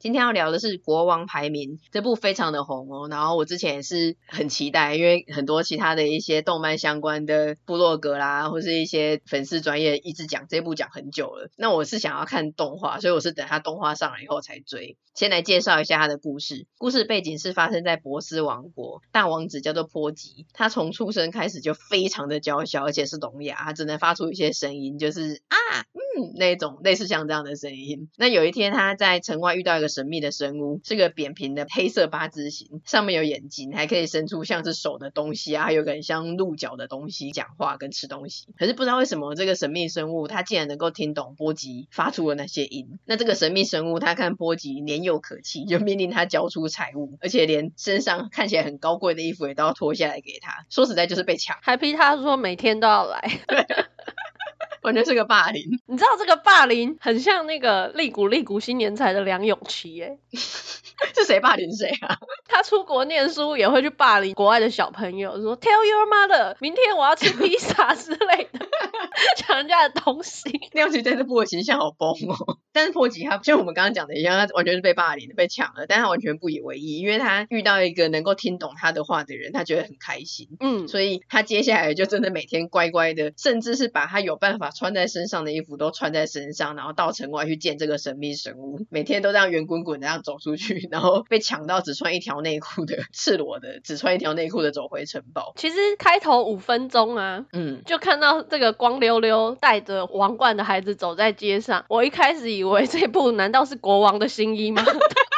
今天要聊的是《国王排名》这部非常的红哦，然后我之前也是很期待，因为很多其他的一些动漫相关的部落格啦，或是一些粉丝专业一直讲这部讲很久了。那我是想要看动画，所以我是等它动画上来以后才追。先来介绍一下它的故事，故事背景是发生在波斯王国，大王子叫做波吉，他从出生开始就非常的娇小，而且是聋哑，他只能发出一些声音，就是啊嗯那种类似像这样的声音。那有一天他在城外遇到一个。神秘的生物是个扁平的黑色八字形，上面有眼睛，还可以伸出像是手的东西啊，还有个很像鹿角的东西，讲话跟吃东西。可是不知道为什么这个神秘生物它竟然能够听懂波吉发出的那些音。那这个神秘生物他看波吉年幼可亲，就命令他交出财物，而且连身上看起来很高贵的衣服也都要脱下来给他。说实在就是被抢，还逼他说每天都要来。完全是个霸凌，你知道这个霸凌很像那个利古利古新年才的梁咏琪耶，是谁霸凌谁啊？他出国念书也会去霸凌国外的小朋友，说 Tell your mother，明天我要吃披萨之类的，抢人家的东西。梁咏琪在这部的形象好崩哦，但是破吉他就我们刚刚讲的一样，他完全是被霸凌的，被抢了，但他完全不以为意，因为他遇到一个能够听懂他的话的人，他觉得很开心。嗯，所以他接下来就真的每天乖乖的，甚至是把他有办法。穿在身上的衣服都穿在身上，然后到城外去见这个神秘神物，每天都这样圆滚滚的这样走出去，然后被抢到只穿一条内裤的赤裸的，只穿一条内裤的走回城堡。其实开头五分钟啊，嗯，就看到这个光溜溜带着王冠的孩子走在街上，我一开始以为这部难道是国王的新衣吗？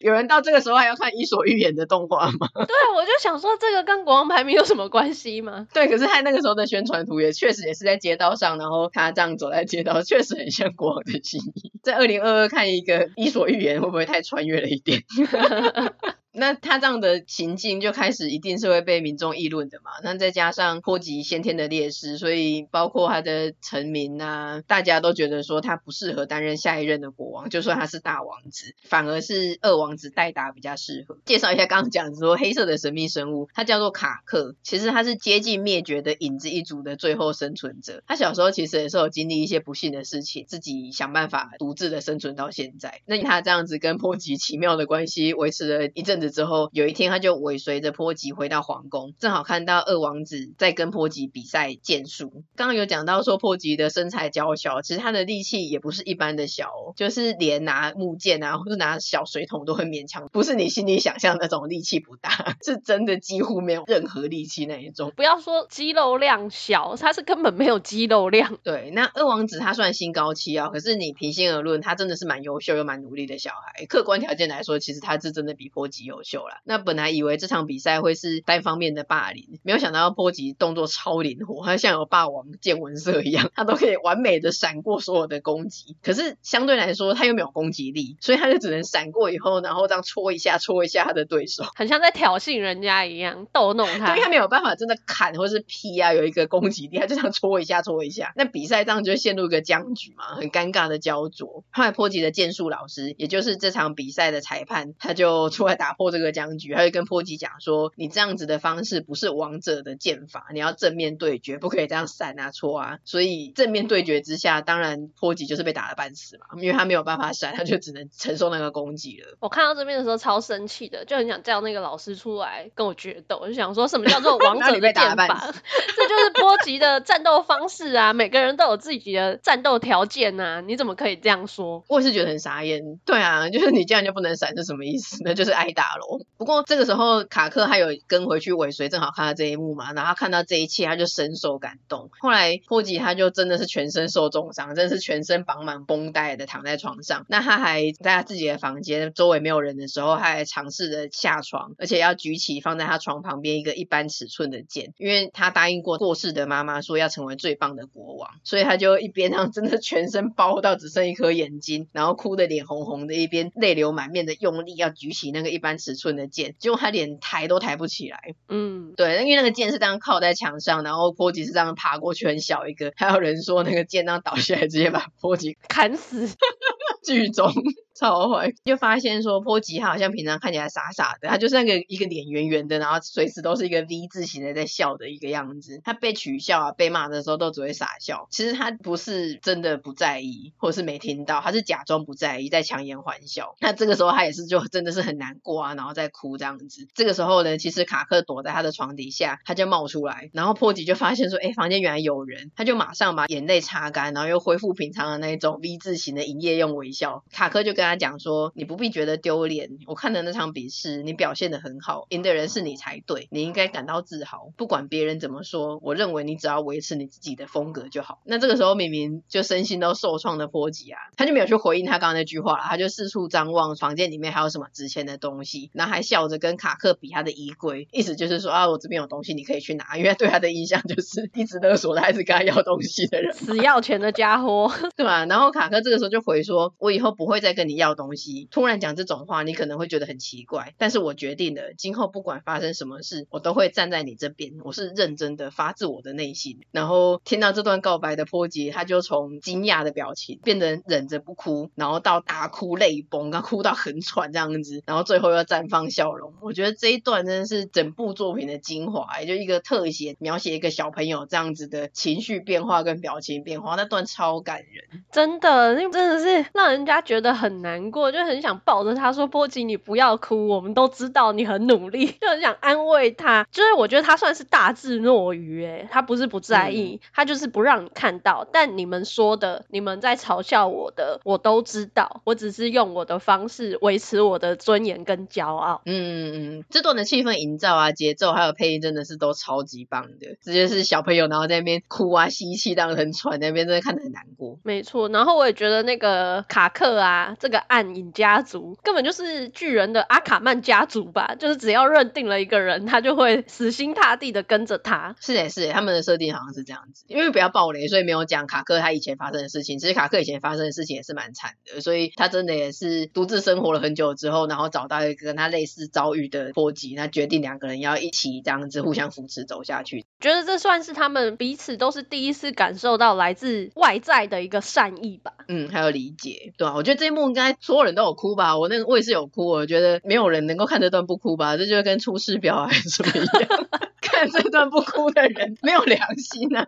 有人到这个时候还要看《伊索寓言》的动画吗？对，我就想说这个跟国王排名有什么关系吗？对，可是他那个时候的宣传图也确实也是在街道上，然后他这样走在街道，确实很像国王的心意。在二零二二看一个《伊索寓言》，会不会太穿越了一点？那他这样的情境就开始一定是会被民众议论的嘛？那再加上波吉先天的劣势，所以包括他的臣民啊，大家都觉得说他不适合担任下一任的国王。就算他是大王子，反而是二王子戴达比较适合。介绍一下刚刚讲说黑色的神秘生物，他叫做卡克，其实他是接近灭绝的影子一族的最后生存者。他小时候其实也是有经历一些不幸的事情，自己想办法独自的生存到现在。那他这样子跟波吉奇妙的关系维持了一阵子。之后有一天，他就尾随着波吉回到皇宫，正好看到二王子在跟波吉比赛剑术。刚刚有讲到说波吉的身材娇小，其实他的力气也不是一般的小哦，就是连拿木剑啊，或者拿小水桶都很勉强，不是你心里想象那种力气不大，是真的几乎没有任何力气那一种。不要说肌肉量小，他是根本没有肌肉量。对，那二王子他算心高气傲，可是你平心而论，他真的是蛮优秀又蛮努力的小孩。客观条件来说，其实他是真的比波吉优。优秀了。那本来以为这场比赛会是单方面的霸凌，没有想到波吉动作超灵活，他像有霸王见闻色一样，他都可以完美的闪过所有的攻击。可是相对来说，他又没有攻击力，所以他就只能闪过以后，然后这样戳一下，戳一下他的对手，很像在挑衅人家一样，逗弄他。因为他没有办法真的砍或是劈啊，有一个攻击力，他就这样戳一下，戳一下。那比赛这样就会陷入一个僵局嘛，很尴尬的焦灼。后来波吉的剑术老师，也就是这场比赛的裁判，他就出来打破这个僵。局，他就跟波吉讲说：“你这样子的方式不是王者的剑法，你要正面对决，不可以这样闪啊戳啊。”所以正面对决之下，当然波吉就是被打了半死嘛，因为他没有办法闪，他就只能承受那个攻击了。我看到这边的时候超生气的，就很想叫那个老师出来跟我决斗，我就想说什么叫做王者 的剑法？这就是波吉的战斗方式啊！每个人都有自己的战斗条件啊，你怎么可以这样说？我也是觉得很傻眼。对啊，就是你这样就不能闪是什么意思？那就是挨打喽。不过这个时候，卡克还有跟回去尾随，正好看到这一幕嘛，然后他看到这一切，他就深受感动。后来霍吉他就真的是全身受重伤，真的是全身绑满绷带的躺在床上。那他还在他自己的房间，周围没有人的时候，他还尝试着下床，而且要举起放在他床旁边一个一般尺寸的剑，因为他答应过过世的妈妈说要成为最棒的国王，所以他就一边让真的全身包到只剩一颗眼睛，然后哭得脸红红的，一边泪流满面的用力要举起那个一般尺寸的剑，结果他连抬都抬不起来。嗯，对，因为那个剑是这样靠在墙上，然后波吉是这样爬过去，很小一个。还有人说那个剑那样倒下来，直接把波吉砍死。剧中。超坏，就发现说波吉他好像平常看起来傻傻的，他就是那个一个脸圆圆的，然后随时都是一个 V 字形的在笑的一个样子。他被取笑啊、被骂的时候都只会傻笑。其实他不是真的不在意，或者是没听到，他是假装不在意，在强颜欢笑。那这个时候他也是就真的是很难过啊，然后在哭这样子。这个时候呢，其实卡克躲在他的床底下，他就冒出来，然后波吉就发现说，哎，房间原来有人，他就马上把眼泪擦干，然后又恢复平常的那种 V 字形的营业用微笑。卡克就跟他讲说，你。不必觉得丢脸。我看的那场比试，你表现得很好，赢的人是你才对，你应该感到自豪。不管别人怎么说，我认为你只要维持你自己的风格就好。那这个时候，明明就身心都受创的波吉啊，他就没有去回应他刚刚那句话了，他就四处张望房间里面还有什么值钱的东西，然后还笑着跟卡克比他的衣柜，意思就是说啊，我这边有东西，你可以去拿。因为对他的印象就是 一直勒索他，还是跟他要东西的人，死要钱的家伙，对吧？然后卡克这个时候就回说，我以后不会再跟你要东西。突然讲这种话，你可能会觉得很奇怪，但是我决定了，今后不管发生什么事，我都会站在你这边。我是认真的，发自我的内心。然后听到这段告白的波吉，他就从惊讶的表情变得忍着不哭，然后到大哭泪崩，刚哭到很喘这样子，然后最后又绽放笑容。我觉得这一段真的是整部作品的精华，也就一个特写描写一个小朋友这样子的情绪变化跟表情变化，那段超感人，真的，那真的是让人家觉得很难过，就很想抱着。他说：“波吉，你不要哭，我们都知道你很努力，就很想安慰他。就是我觉得他算是大智若愚，诶，他不是不在意，嗯、他就是不让你看到。但你们说的，你们在嘲笑我的，我都知道。我只是用我的方式维持我的尊严跟骄傲。嗯嗯嗯，这段的气氛营造啊，节奏还有配音真的是都超级棒的。直接是小朋友然后在那边哭啊，吸气，当很喘，那边真的看得很难过。没错，然后我也觉得那个卡克啊，这个暗影家族。”根本就是巨人的阿卡曼家族吧，就是只要认定了一个人，他就会死心塌地的跟着他。是诶，是诶，他们的设定好像是这样子。因为不要暴雷，所以没有讲卡克他以前发生的事情。其实卡克以前发生的事情也是蛮惨的，所以他真的也是独自生活了很久之后，然后找到一个跟他类似遭遇的波吉，那决定两个人要一起这样子互相扶持走下去。觉得这算是他们彼此都是第一次感受到来自外在的一个善意吧。嗯，还有理解，对啊，我觉得这一幕应该所有人都有哭吧。我那个。我也是有哭，我觉得没有人能够看这段不哭吧？这就跟出师表还是什么一样，看这段不哭的人没有良心啊！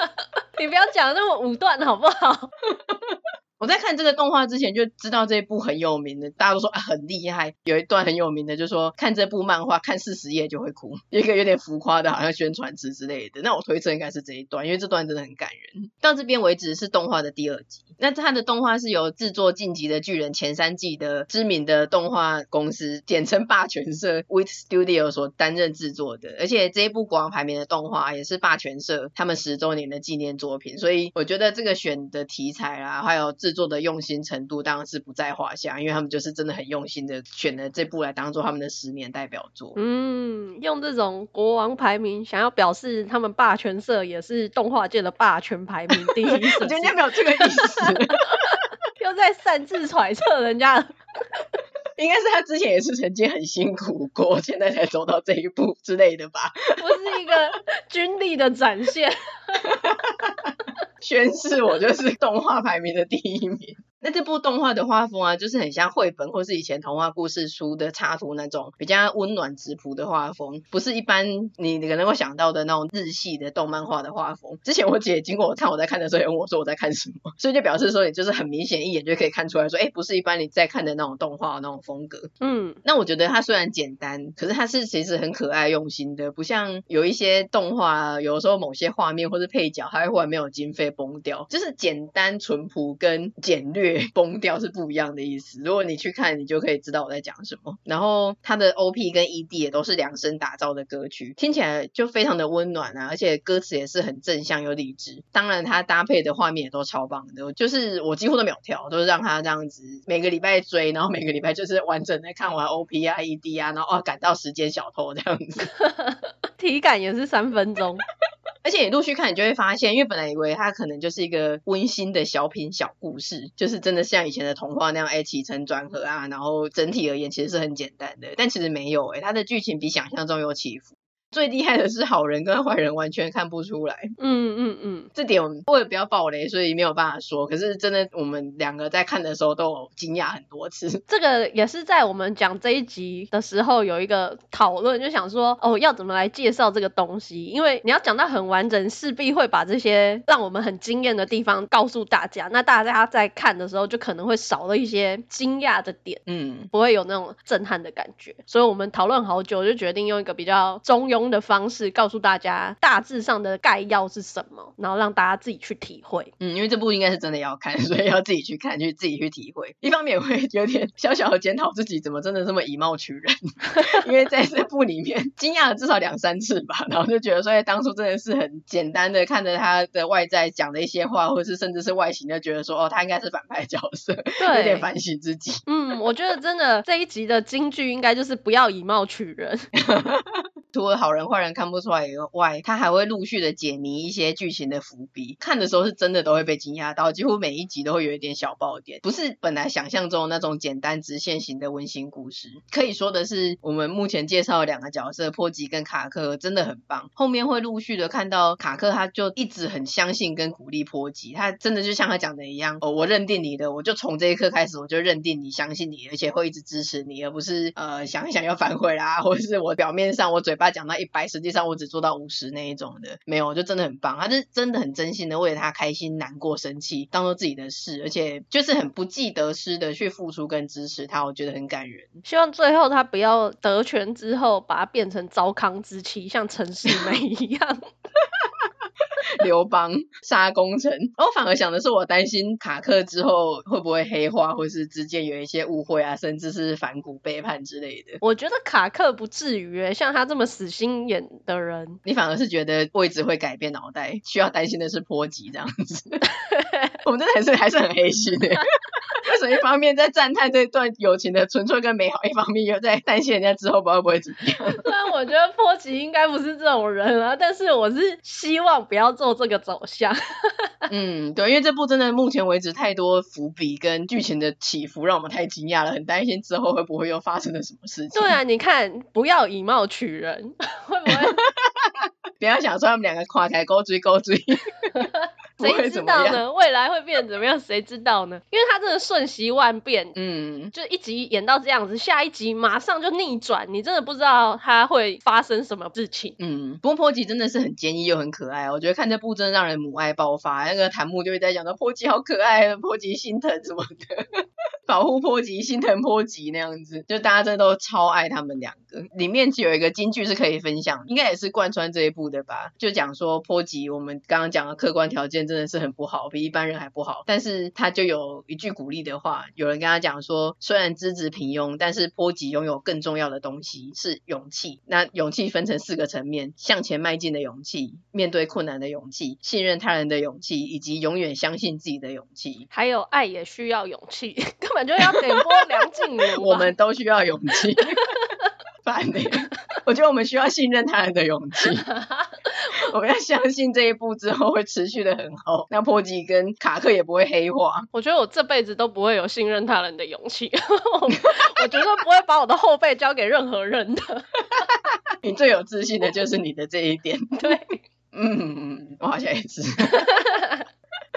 你不要讲那么武断好不好？我在看这个动画之前就知道这一部很有名的，大家都说啊很厉害。有一段很有名的，就是说看这部漫画看四十页就会哭，一个有点浮夸的，好像宣传词之类的。那我推测应该是这一段，因为这段真的很感人。到这边为止是动画的第二集。那它的动画是由制作《进击的巨人》前三季的知名的动画公司，简称霸权社 （With Studio） 所担任制作的。而且这一部国王排名的动画也是霸权社他们十周年的纪念作品。所以我觉得这个选的题材啦，还有。制作的用心程度当然是不在话下，因为他们就是真的很用心的选了这部来当做他们的十年代表作。嗯，用这种国王排名，想要表示他们霸权社也是动画界的霸权排名第一。我觉得没有这个意思，又在擅自揣测人家。应该是他之前也是曾经很辛苦过，现在才走到这一步之类的吧？不是一个军力的展现。宣誓我就是动画排名的第一名。那这部动画的画风啊，就是很像绘本或是以前童话故事书的插图那种比较温暖质朴的画风，不是一般你可能会想到的那种日系的动漫画的画风。之前我姐经过我看我在看的时候，也问我说我在看什么，所以就表示说也就是很明显一眼就可以看出来说，哎，不是一般你在看的那种动画那种风格。嗯，那我觉得它虽然简单，可是它是其实很可爱用心的，不像有一些动画，有时候某些画面或是配角，它会忽然没有经费崩掉，就是简单淳朴跟简略。崩掉是不一样的意思。如果你去看，你就可以知道我在讲什么。然后它的 OP 跟 ED 也都是量身打造的歌曲，听起来就非常的温暖啊，而且歌词也是很正向又励志。当然，它搭配的画面也都超棒的，就是我几乎都没有跳，都是让它这样子每个礼拜追，然后每个礼拜就是完整的看完 OP 啊、ED 啊，然后哦赶到时间小偷这样子，体感也是三分钟。而且你陆续看，你就会发现，因为本来以为它可能就是一个温馨的小品小故事，就是真的像以前的童话那样，哎，起承转合啊，然后整体而言其实是很简单的，但其实没有，哎，它的剧情比想象中有起伏。最厉害的是好人跟坏人完全看不出来。嗯嗯嗯，这点我们为了不要爆雷，所以没有办法说。可是真的，我们两个在看的时候都有惊讶很多次。这个也是在我们讲这一集的时候有一个讨论，就想说哦，要怎么来介绍这个东西？因为你要讲到很完整，势必会把这些让我们很惊艳的地方告诉大家。那大家在看的时候就可能会少了一些惊讶的点，嗯，不会有那种震撼的感觉。所以我们讨论好久，就决定用一个比较中庸的方式告诉大家大致上的概要是什么，然后让大家自己去体会。嗯，因为这部应该是真的要看，所以要自己去看，去自己去体会。一方面会有点小小的检讨自己，怎么真的这么以貌取人？因为在这部里面惊讶了至少两三次吧，然后就觉得说，哎，当初真的是很简单的看着他的外在讲的一些话，或者是甚至是外形，就觉得说，哦，他应该是反派角色，对，有点反省自己。嗯，我觉得真的这一集的金句应该就是不要以貌取人。除了好人人坏人看不出来以外，他还会陆续的解谜一些剧情的伏笔。看的时候是真的都会被惊讶到，几乎每一集都会有一点小爆点，不是本来想象中那种简单直线型的温馨故事。可以说的是，我们目前介绍的两个角色波吉跟卡克真的很棒。后面会陆续的看到卡克，他就一直很相信跟鼓励波吉，他真的就像他讲的一样，哦，我认定你的，我就从这一刻开始我就认定你，相信你，而且会一直支持你，而不是呃想一想要反悔啦，或者是我表面上我嘴巴。讲到一百，实际上我只做到五十那一种的，没有，就真的很棒。他是真的很真心的为了他开心、难过、生气，当做自己的事，而且就是很不计得失的去付出跟支持他，我觉得很感人。希望最后他不要得权之后，把他变成糟糠之妻，像陈世美一样。刘邦杀功臣，我反而想的是，我担心卡克之后会不会黑化，或是之间有一些误会啊，甚至是反骨背叛之类的。我觉得卡克不至于，像他这么死心眼的人，你反而是觉得位置会改变脑袋，需要担心的是波吉这样子。我们真的还是还是很黑心的。为什么一方面在赞叹这段友情的纯粹跟美好，一方面又在担心人家之后不知道会不会怎么样？虽然我觉得波吉应该不是这种人啊，但是我是希望不要做这个走向。嗯，对，因为这部真的目前为止太多伏笔跟剧情的起伏，让我们太惊讶了，很担心之后会不会又发生了什么事情。对啊，你看，不要以貌取人，会不会？不要想说他们两个跨台勾追勾追。谁知道呢？未来会变怎么样？谁知道呢？因为他真的瞬息万变，嗯，就一集演到这样子，下一集马上就逆转，你真的不知道他会发生什么事情。嗯，不过波吉真的是很坚毅又很可爱，我觉得看这部真的让人母爱爆发。那个弹幕就会在讲到波吉好可爱，波吉心疼什么的，保护波吉，心疼波吉那样子，就大家真的都超爱他们两个。里面有一个金句是可以分享，应该也是贯穿这一部的吧？就讲说波吉，我们刚刚讲的客观条件。真的是很不好，比一般人还不好。但是他就有一句鼓励的话，有人跟他讲说，虽然资质平庸，但是波吉拥有更重要的东西是勇气。那勇气分成四个层面：向前迈进的勇气，面对困难的勇气，信任他人的勇气，以及永远相信自己的勇气。还有爱也需要勇气，本就要点播梁静茹。我们都需要勇气。烦呢，我觉得我们需要信任他人的勇气。我们要相信这一步之后会持续的很好，那破吉跟卡克也不会黑化。我觉得我这辈子都不会有信任他人的勇气，我绝对不会把我的后背交给任何人的。你最有自信的就是你的这一点。对，嗯，我好像也是。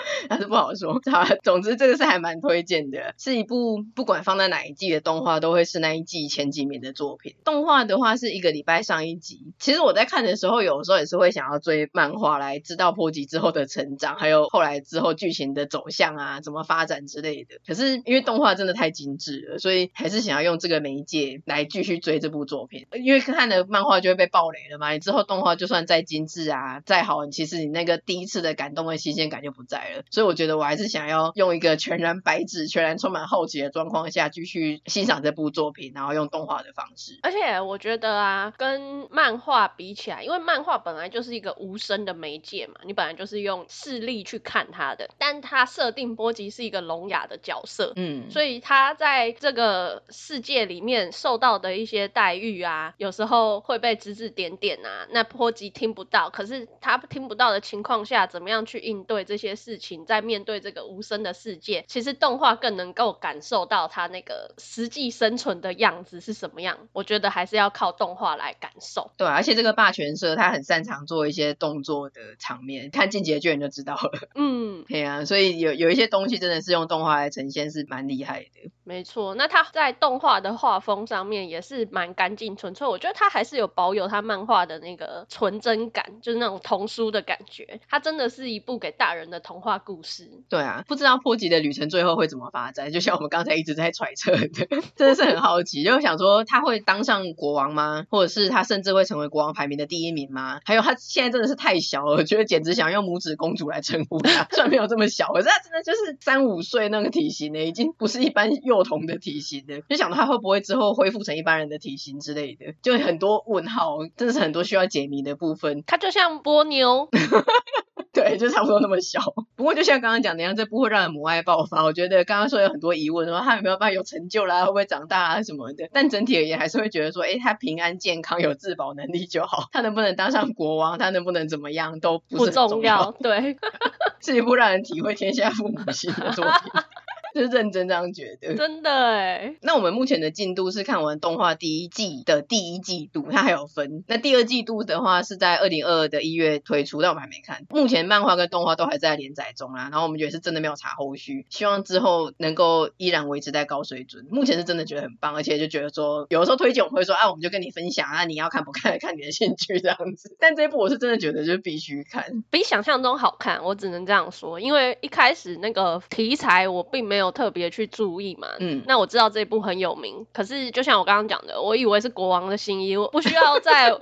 但是不好说，好，总之这个是还蛮推荐的，是一部不管放在哪一季的动画，都会是那一季前几名的作品。动画的话是一个礼拜上一集。其实我在看的时候，有时候也是会想要追漫画来知道破集之后的成长，还有后来之后剧情的走向啊，怎么发展之类的。可是因为动画真的太精致了，所以还是想要用这个媒介来继续追这部作品。因为看了漫画就会被爆雷了嘛，你之后动画就算再精致啊，再好，其实你那个第一次的感动和新鲜感就不在。的，所以我觉得我还是想要用一个全然白纸、全然充满好奇的状况下继续欣赏这部作品，然后用动画的方式。而且我觉得啊，跟漫画比起来，因为漫画本来就是一个无声的媒介嘛，你本来就是用视力去看它的，但它设定波吉是一个聋哑的角色，嗯，所以他在这个世界里面受到的一些待遇啊，有时候会被指指点点啊，那波吉听不到，可是他听不到的情况下，怎么样去应对这些事情？在面对这个无声的世界，其实动画更能够感受到他那个实际生存的样子是什么样。我觉得还是要靠动画来感受。对，而且这个霸权社他很擅长做一些动作的场面，看进击的巨人就知道了。嗯，对啊，所以有有一些东西真的是用动画来呈现，是蛮厉害的。没错，那他在动画的画风上面也是蛮干净纯粹，我觉得他还是有保有他漫画的那个纯真感，就是那种童书的感觉。他真的是一部给大人的童话故事。对啊，不知道破吉的旅程最后会怎么发展，就像我们刚才一直在揣测的，真的是很好奇，就想说他会当上国王吗？或者是他甚至会成为国王排名的第一名吗？还有他现在真的是太小了，我觉得简直想用拇指公主来称呼他，虽然没有这么小，可是他真的就是三五岁那个体型呢，已经不是一般幼。童的体型了，就想到他会不会之后恢复成一般人的体型之类的，就很多问号，真的是很多需要解谜的部分。他就像波妞，对，就差不多那么小。不过就像刚刚讲的样，这不会让人母爱爆发。我觉得刚刚说有很多疑问，说他有没有办法有成就啦，会不会长大啊什么的。但整体而言，还是会觉得说，哎，他平安健康，有自保能力就好。他能不能当上国王，他能不能怎么样，都不重要，对，是一部让人体会天下父母心的作品。就是认真这样觉得，真的哎。那我们目前的进度是看完动画第一季的第一季度，它还有分。那第二季度的话是在二零二二的一月推出，但我们还没看。目前漫画跟动画都还在连载中啦。然后我们觉得是真的没有查后续，希望之后能够依然维持在高水准。目前是真的觉得很棒，而且就觉得说，有的时候推荐我们会说，啊，我们就跟你分享啊，你要看不看，看你的兴趣这样子。但这一部我是真的觉得就是必须看，比想象中好看，我只能这样说。因为一开始那个题材我并没有。特别去注意嘛，嗯，那我知道这一部很有名，可是就像我刚刚讲的，我以为是国王的新衣，我不需要在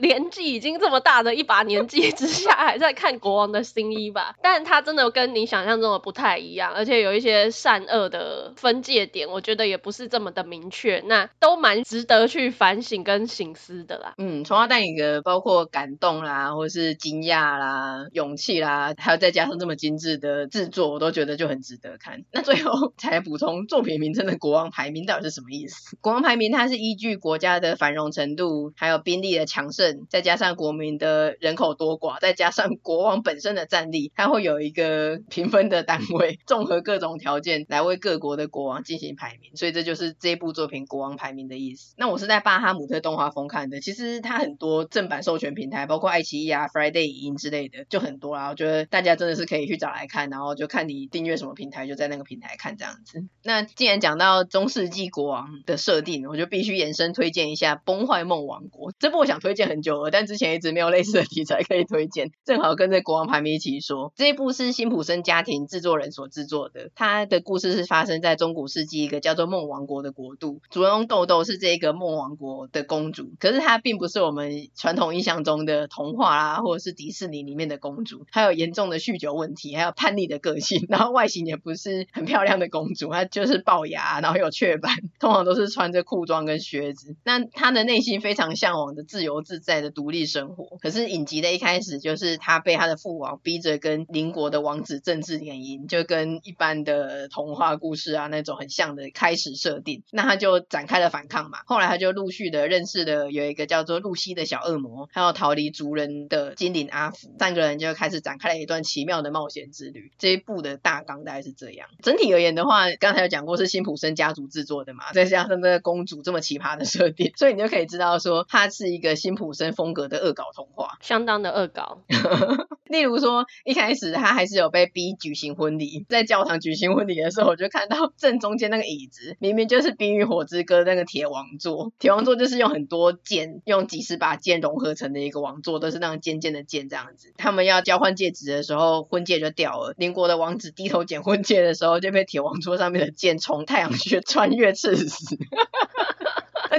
年纪已经这么大的一把年纪之下还在看国王的新衣吧？但他真的跟你想象中的不太一样，而且有一些善恶的分界点，我觉得也不是这么的明确，那都蛮值得去反省跟省思的啦。嗯，从头到尾的包括感动啦，或是惊讶啦、勇气啦，还有再加上这么精致的制作，我都觉得就很值得看。那最后。才补充作品名称的国王排名到底是什么意思？国王排名它是依据国家的繁荣程度，还有兵力的强盛，再加上国民的人口多寡，再加上国王本身的战力，它会有一个评分的单位，综合各种条件来为各国的国王进行排名。所以这就是这部作品国王排名的意思。那我是在巴哈姆特动画风看的，其实它很多正版授权平台，包括爱奇艺啊、Friday 影音之类的，就很多啦。我觉得大家真的是可以去找来看，然后就看你订阅什么平台，就在那个平台看这样子。那既然讲到中世纪国王的设定，我就必须延伸推荐一下《崩坏梦王国》。这部我想推荐很久了，但之前一直没有类似的题材可以推荐，正好跟这国王排名一起说。这一部是辛普森家庭制作人所制作的，他的故事是发生在中古世纪一个叫做梦王国的国度，主人公豆豆是这个梦王国的公主，可是她并不是我们传统印象中的童话啦，或者是迪士尼里面的公主，她有严重的酗酒问题，还有叛逆的个性，然后外形也不是很漂漂亮的公主。她就是龅牙，然后有雀斑，通常都是穿着裤装跟靴子。那她的内心非常向往的自由自在的独立生活。可是影集的一开始就是她被她的父王逼着跟邻国的王子政治联姻，就跟一般的童话故事啊那种很像的开始设定。那她就展开了反抗嘛。后来她就陆续的认识了有一个叫做露西的小恶魔，还有逃离族人的精灵阿福，三个人就开始展开了一段奇妙的冒险之旅。这一部的大纲大概是这样。整体而言的话。刚才有讲过是辛普森家族制作的嘛，再加上那个公主这么奇葩的设定，所以你就可以知道说它是一个辛普森风格的恶搞童话，相当的恶搞。例如说一开始他还是有被逼举行婚礼，在教堂举行婚礼的时候，我就看到正中间那个椅子明明就是《冰与火之歌》那个铁王座，铁王座就是用很多剑，用几十把剑融合成的一个王座，都是那种尖尖的剑这样子。他们要交换戒指的时候，婚戒就掉了，邻国的王子低头捡婚戒的时候，就被被铁王。桌上面的剑从太阳穴穿越刺死。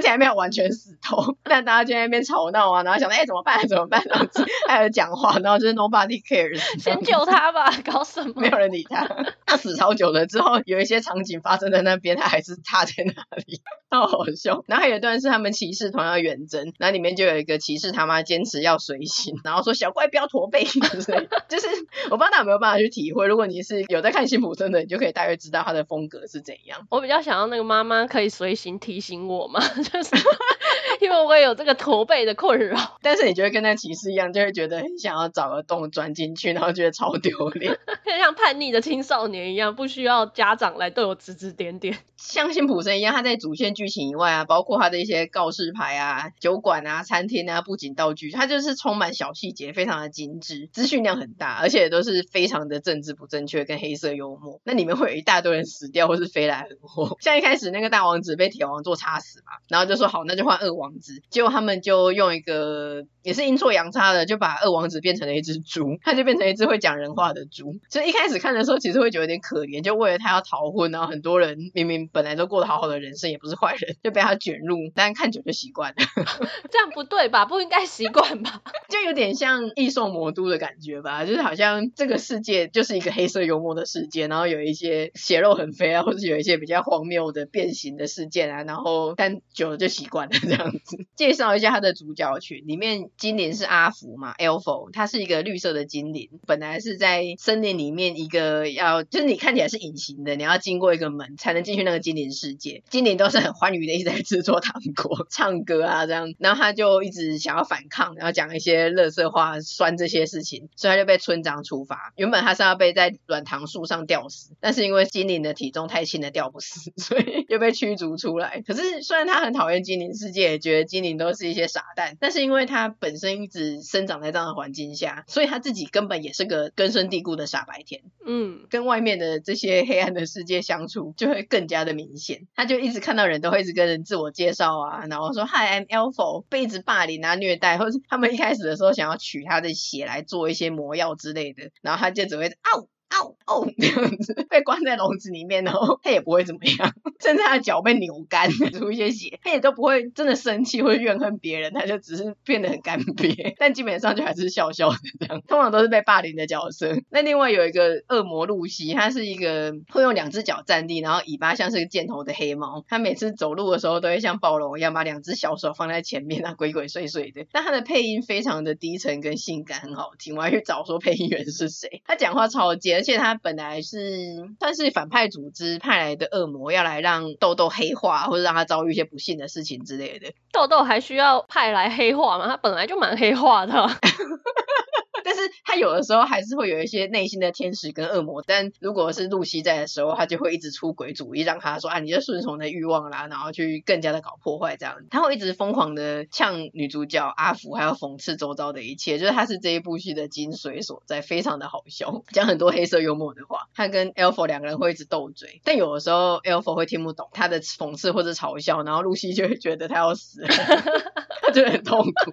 而而且还没有完全死透，但大家就在那边吵闹啊，然后想说哎怎么办怎么办，然后还有 讲话，然后就是 nobody cares，先救他吧，搞什么？没有人理他，他死超久了之后，有一些场景发生在那边，他还是踏在那里，超好笑。然后还有一段是他们骑士团要远征，然后里面就有一个骑士他妈坚持要随行，然后说小怪不要驼背，就是我不知道他有没有办法去体会，如果你是有在看辛普森的，你就可以大约知道他的风格是怎样。我比较想要那个妈妈可以随行提醒我嘛，就是。因为我也有这个驼背的困扰，但是你就会跟那骑士一样，就会觉得很想要找个洞钻进去，然后觉得超丢脸，像叛逆的青少年一样，不需要家长来对我指指点点。像辛普森一样，他在主线剧情以外啊，包括他的一些告示牌啊、酒馆啊、餐厅啊、布景道具，他就是充满小细节，非常的精致，资讯量很大，而且都是非常的政治不正确跟黑色幽默。那里面会有一大堆人死掉或是飞来横祸，像一开始那个大王子被铁王座插死嘛，然后就说好，那就换二王子。结果他们就用一个也是阴错阳差的，就把二王子变成了一只猪，他就变成一只会讲人话的猪。所以一开始看的时候，其实会觉得有点可怜，就为了他要逃婚，然后很多人明明本来都过得好好的人生，也不是坏人，就被他卷入。但看久就习惯了，这样不对吧？不应该习惯吧？就有点像异兽魔都的感觉吧，就是好像这个世界就是一个黑色幽默的世界，然后有一些血肉很飞啊，或者有一些比较荒谬的变形的事件啊，然后但久了就习惯了这样子。介绍一下他的主角群，里面精灵是阿福嘛，Elfo，他是一个绿色的精灵，本来是在森林里面一个要，就是你看起来是隐形的，你要经过一个门才能进去那个精灵世界。精灵都是很欢愉的一直在制作糖果、唱歌啊这样，然后他就一直想要反抗，然后讲一些乐色话、酸这些事情，所以他就被村长处罚。原本他是要被在软糖树上吊死，但是因为精灵的体重太轻了吊不死，所以又被驱逐出来。可是虽然他很讨厌精灵世界，也觉得。精灵都是一些傻蛋，但是因为他本身一直生长在这样的环境下，所以他自己根本也是个根深蒂固的傻白甜。嗯，跟外面的这些黑暗的世界相处就会更加的明显。他就一直看到人都会一直跟人自我介绍啊，然后说 Hi I'm Elfo，被一直霸凌啊、虐待，或是他们一开始的时候想要取他的血来做一些魔药之类的，然后他就只会嗷。哦哦，这样子被关在笼子里面，然后他也不会怎么样，甚至他的脚被扭干，出一些血，他也都不会真的生气或怨恨别人，他就只是变得很干瘪，但基本上就还是笑笑的这样。通常都是被霸凌的角色。那另外有一个恶魔露西，它是一个会用两只脚站立，然后尾巴像是个箭头的黑猫。它每次走路的时候都会像暴龙一样，把两只小手放在前面，那，鬼鬼祟祟的。但它的配音非常的低沉跟性感，很好听。我还去找说配音员是谁，他讲话超尖。而且他本来是算是反派组织派来的恶魔，要来让豆豆黑化，或者让他遭遇一些不幸的事情之类的。豆豆还需要派来黑化吗？他本来就蛮黑化的。但是他有的时候还是会有一些内心的天使跟恶魔，但如果是露西在的时候，他就会一直出轨主义，让他说啊，你就顺从的欲望啦，然后去更加的搞破坏这样。他会一直疯狂的呛女主角阿福，还要讽刺周遭的一切，就是他是这一部戏的精髓所在，非常的好笑，讲很多黑色幽默的话。他跟 Elfo 两个人会一直斗嘴，但有的时候 Elfo 会听不懂他的讽刺或者嘲笑，然后露西就会觉得他要死了，他就很痛苦。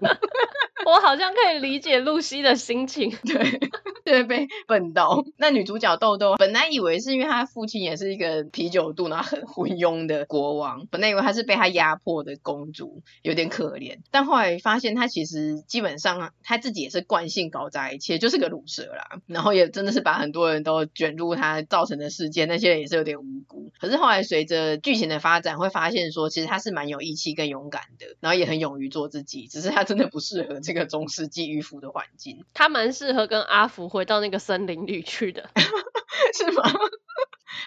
我好像可以理解露西的心情，对，对被笨到。那女主角豆豆本来以为是因为她父亲也是一个啤酒肚，然后很昏庸的国王，本来以为她是被他压迫的公主，有点可怜。但后来发现她其实基本上她自己也是惯性搞砸一切，就是个鲁蛇啦。然后也真的是把很多人都卷入她造成的事件，那些人也是有点无辜。可是后来随着剧情的发展，会发现说其实她是蛮有义气跟勇敢的，然后也很勇于做自己，只是她真的不适合这个。一个中世纪迂腐的环境，他蛮适合跟阿福回到那个森林里去的，是吗？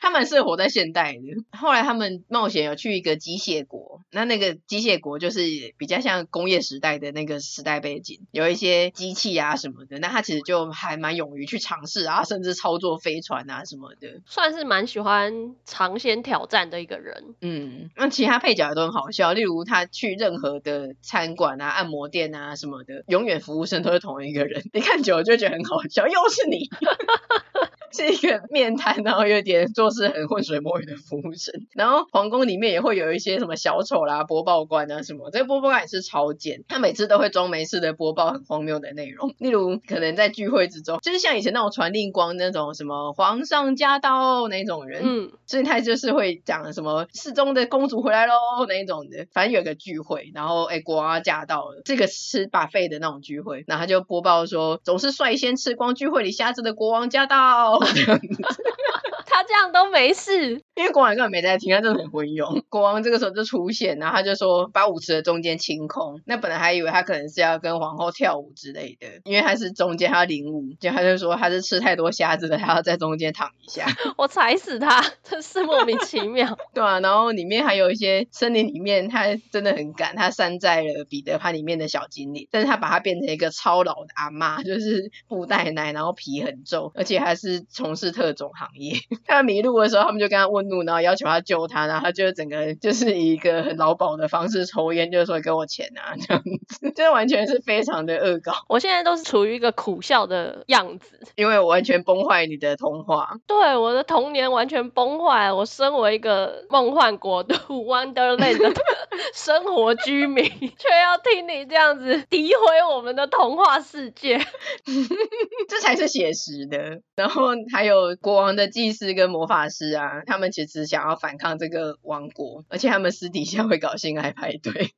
他们是活在现代的。后来他们冒险有去一个机械国，那那个机械国就是比较像工业时代的那个时代背景，有一些机器啊什么的。那他其实就还蛮勇于去尝试啊，甚至操作飞船啊什么的，算是蛮喜欢尝鲜挑战的一个人。嗯，那其他配角也都很好笑，例如他去任何的餐馆啊、按摩店啊什么的，永远服务生都是同一个人，你看久了就觉得很好笑，又是你。是一个面瘫，然后有点做事很浑水摸鱼的服务生。然后皇宫里面也会有一些什么小丑啦、播报官啊什么，这个播报官也是超贱，他每次都会装没事的播报很荒谬的内容，例如可能在聚会之中，就是像以前那种传令光那种什么皇上驾到那种人，嗯，所以他就是会讲什么世宗的公主回来喽那一种的，反正有个聚会，然后哎国王驾到了，这个吃 buffet 的那种聚会，然后他就播报说总是率先吃光聚会里虾子的国王驾到。Scotland 他这样都没事，因为国王根本没在听，他真的很昏庸。国王这个时候就出现，然后他就说把舞池的中间清空。那本来还以为他可能是要跟皇后跳舞之类的，因为他是中间他要领舞，就他就说他是吃太多虾子了，他要在中间躺一下。我踩死他，真是莫名其妙。对啊，然后里面还有一些森林里面，他真的很赶，他山寨了彼得潘里面的小精灵，但是他把他变成一个超老的阿妈，就是布袋奶，然后皮很皱，而且还是从事特种行业。他迷路的时候，他们就跟他问路，然后要求他救他，然后他就整个就是以一个很老鴇的方式抽烟，就是说给我钱啊 这样子，这完全是非常的恶搞。我现在都是处于一个苦笑的样子，因为我完全崩坏你的童话。对，我的童年完全崩坏。我身为一个梦幻国度 Wonderland 的生活居民，却要听你这样子诋毁我们的童话世界，这才是写实的。然后还有国王的祭司。跟魔法师啊，他们其实想要反抗这个王国，而且他们私底下会搞性爱派对，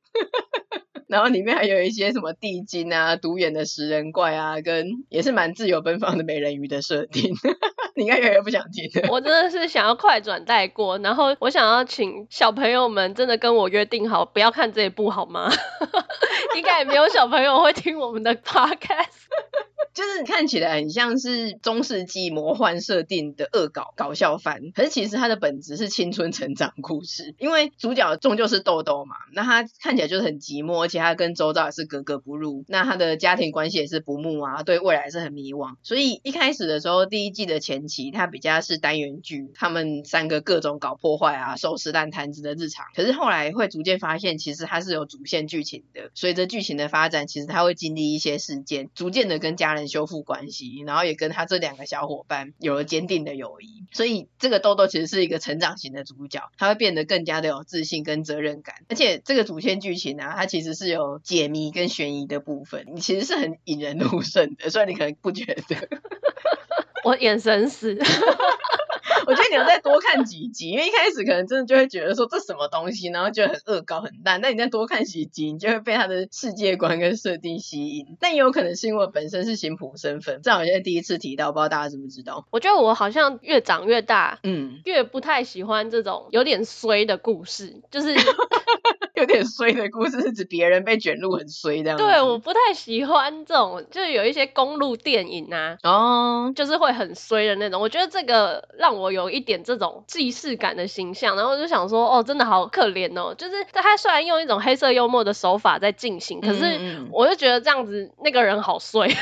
然后里面还有一些什么地精啊、独眼的食人怪啊，跟也是蛮自由奔放的美人鱼的设定，你应该越来越不想听。我真的是想要快转带过，然后我想要请小朋友们真的跟我约定好，不要看这一部好吗？应该也没有小朋友会听我们的 podcast。就是看起来很像是中世纪魔幻设定的恶搞搞笑番，可是其实它的本质是青春成长故事。因为主角终究是豆豆嘛，那他看起来就是很寂寞，而且他跟周遭也是格格不入。那他的家庭关系也是不睦啊，对未来是很迷惘。所以一开始的时候，第一季的前期，他比较是单元剧，他们三个各种搞破坏啊、收拾烂摊子的日常。可是后来会逐渐发现，其实他是有主线剧情的。随着剧情的发展，其实他会经历一些事件，逐渐的跟家人。修复关系，然后也跟他这两个小伙伴有了坚定的友谊，所以这个豆豆其实是一个成长型的主角，他会变得更加的有自信跟责任感，而且这个主线剧情啊，它其实是有解谜跟悬疑的部分，你其实是很引人入胜的，虽然你可能不觉得，我眼神死。我觉得你要再多看几集，因为一开始可能真的就会觉得说这什么东西，然后觉得很恶搞很烂。但你再多看几集，你就会被他的世界观跟设定吸引。但也有可能是因为我本身是新普身份，这好像第一次提到，不知道大家知不知道？我觉得我好像越长越大，嗯，越不太喜欢这种有点衰的故事，就是。有点衰的故事是指别人被卷入很衰这样。对，我不太喜欢这种，就是有一些公路电影啊，哦，就是会很衰的那种。我觉得这个让我有一点这种既视感的形象，然后我就想说，哦，真的好可怜哦。就是他虽然用一种黑色幽默的手法在进行，可是我就觉得这样子那个人好衰。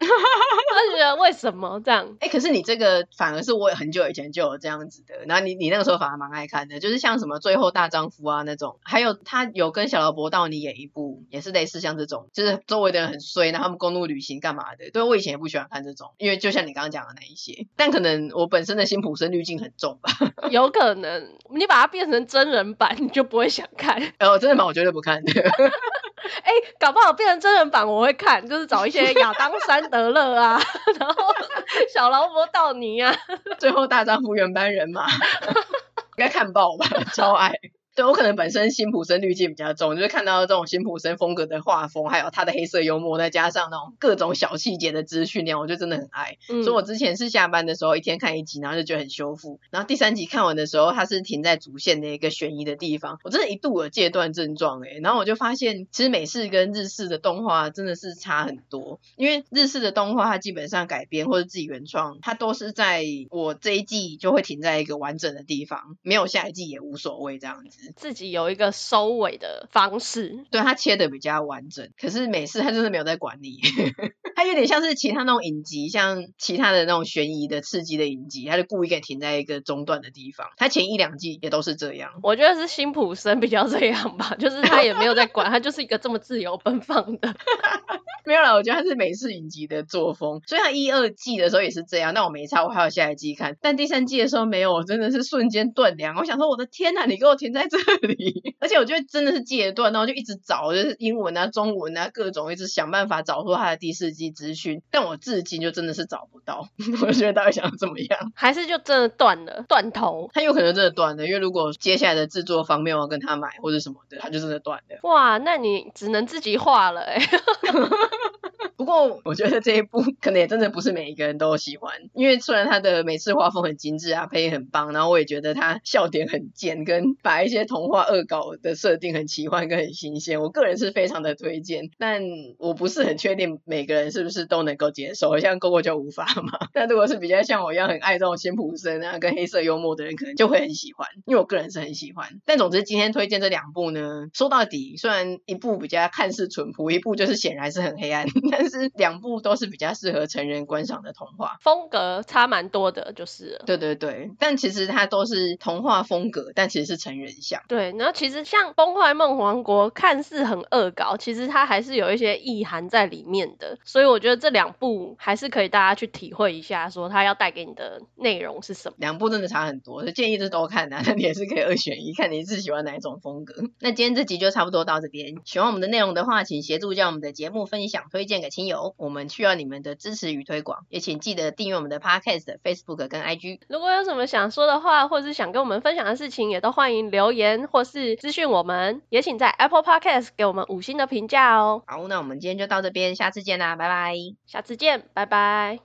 我就觉得为什么这样？哎、欸，可是你这个反而是我很久以前就有这样子的，然后你你那个时候反而蛮爱看的，就是像什么《最后大丈夫》啊那种，还有。他有跟小劳勃道尼演一部，也是类似像这种，就是周围的人很衰，然后他们公路旅行干嘛的。对，我以前也不喜欢看这种，因为就像你刚刚讲的那一些，但可能我本身的辛普森滤镜很重吧。有可能，你把它变成真人版，你就不会想看。哦，真人版我绝对不看。哎、欸，搞不好变成真人版我会看，就是找一些亚当·山德勒啊，然后小劳勃道尼啊，最后大丈夫原班人马，应该看爆吧，超爱。对，我可能本身辛普森滤镜比较重，就是看到这种辛普森风格的画风，还有他的黑色幽默，再加上那种各种小细节的资讯量，我就真的很爱。嗯、所以我之前是下班的时候一天看一集，然后就觉得很修复。然后第三集看完的时候，它是停在主线的一个悬疑的地方，我真的一度有戒断症状诶。然后我就发现，其实美式跟日式的动画真的是差很多，因为日式的动画它基本上改编或者自己原创，它都是在我这一季就会停在一个完整的地方，没有下一季也无所谓这样子。自己有一个收尾的方式，对，他切的比较完整。可是美式它就是没有在管你，它有点像是其他那种影集，像其他的那种悬疑的、刺激的影集，它就故意给你停在一个中断的地方。它前一两季也都是这样。我觉得是辛普森比较这样吧，就是他也没有在管，他就是一个这么自由奔放的。没有了，我觉得他是美式影集的作风，所以他一二季的时候也是这样。那我没差，我还有下一季看。但第三季的时候没有，我真的是瞬间断粮。我想说，我的天呐，你给我停在这里！而且我觉得真的是戒断，然后就一直找，就是英文啊、中文啊各种，一直想办法找出他的第四季资讯。但我至今就真的是找不到。我觉得到底想怎么样？还是就真的断了，断头？他有可能真的断了，因为如果接下来的制作方面我要跟他买或者什么的，他就真的断了。哇，那你只能自己画了哎、欸。不过我觉得这一部可能也真的不是每一个人都喜欢，因为虽然他的每次画风很精致啊，配音很棒，然后我也觉得他笑点很贱，跟把一些童话恶搞的设定很奇幻跟很新鲜，我个人是非常的推荐。但我不是很确定每个人是不是都能够接受，像 GoGo 就无法嘛。但如果是比较像我一样很爱这种辛普森啊跟黑色幽默的人，可能就会很喜欢，因为我个人是很喜欢。但总之今天推荐这两部呢，说到底虽然一部比较看似淳朴，一部就是显然是很黑暗，但是两部都是比较适合成人观赏的童话，风格差蛮多的，就是。对对对，但其实它都是童话风格，但其实是成人像。对，然后其实像《崩坏梦王国》看似很恶搞，其实它还是有一些意涵在里面的，所以我觉得这两部还是可以大家去体会一下，说它要带给你的内容是什么。两部真的差很多，建议是都看的，啊，那 你也是可以二选一，看你自己喜欢哪一种风格。那今天这集就差不多到这边，喜欢我们的内容的话，请协助将我们的节目分享推荐给亲友。我们需要你们的支持与推广，也请记得订阅我们的 Podcast、Facebook 跟 IG。如果有什么想说的话，或是想跟我们分享的事情，也都欢迎留言或是资讯我们。也请在 Apple Podcast 给我们五星的评价哦。好，那我们今天就到这边，下次见啦，拜拜。下次见，拜拜。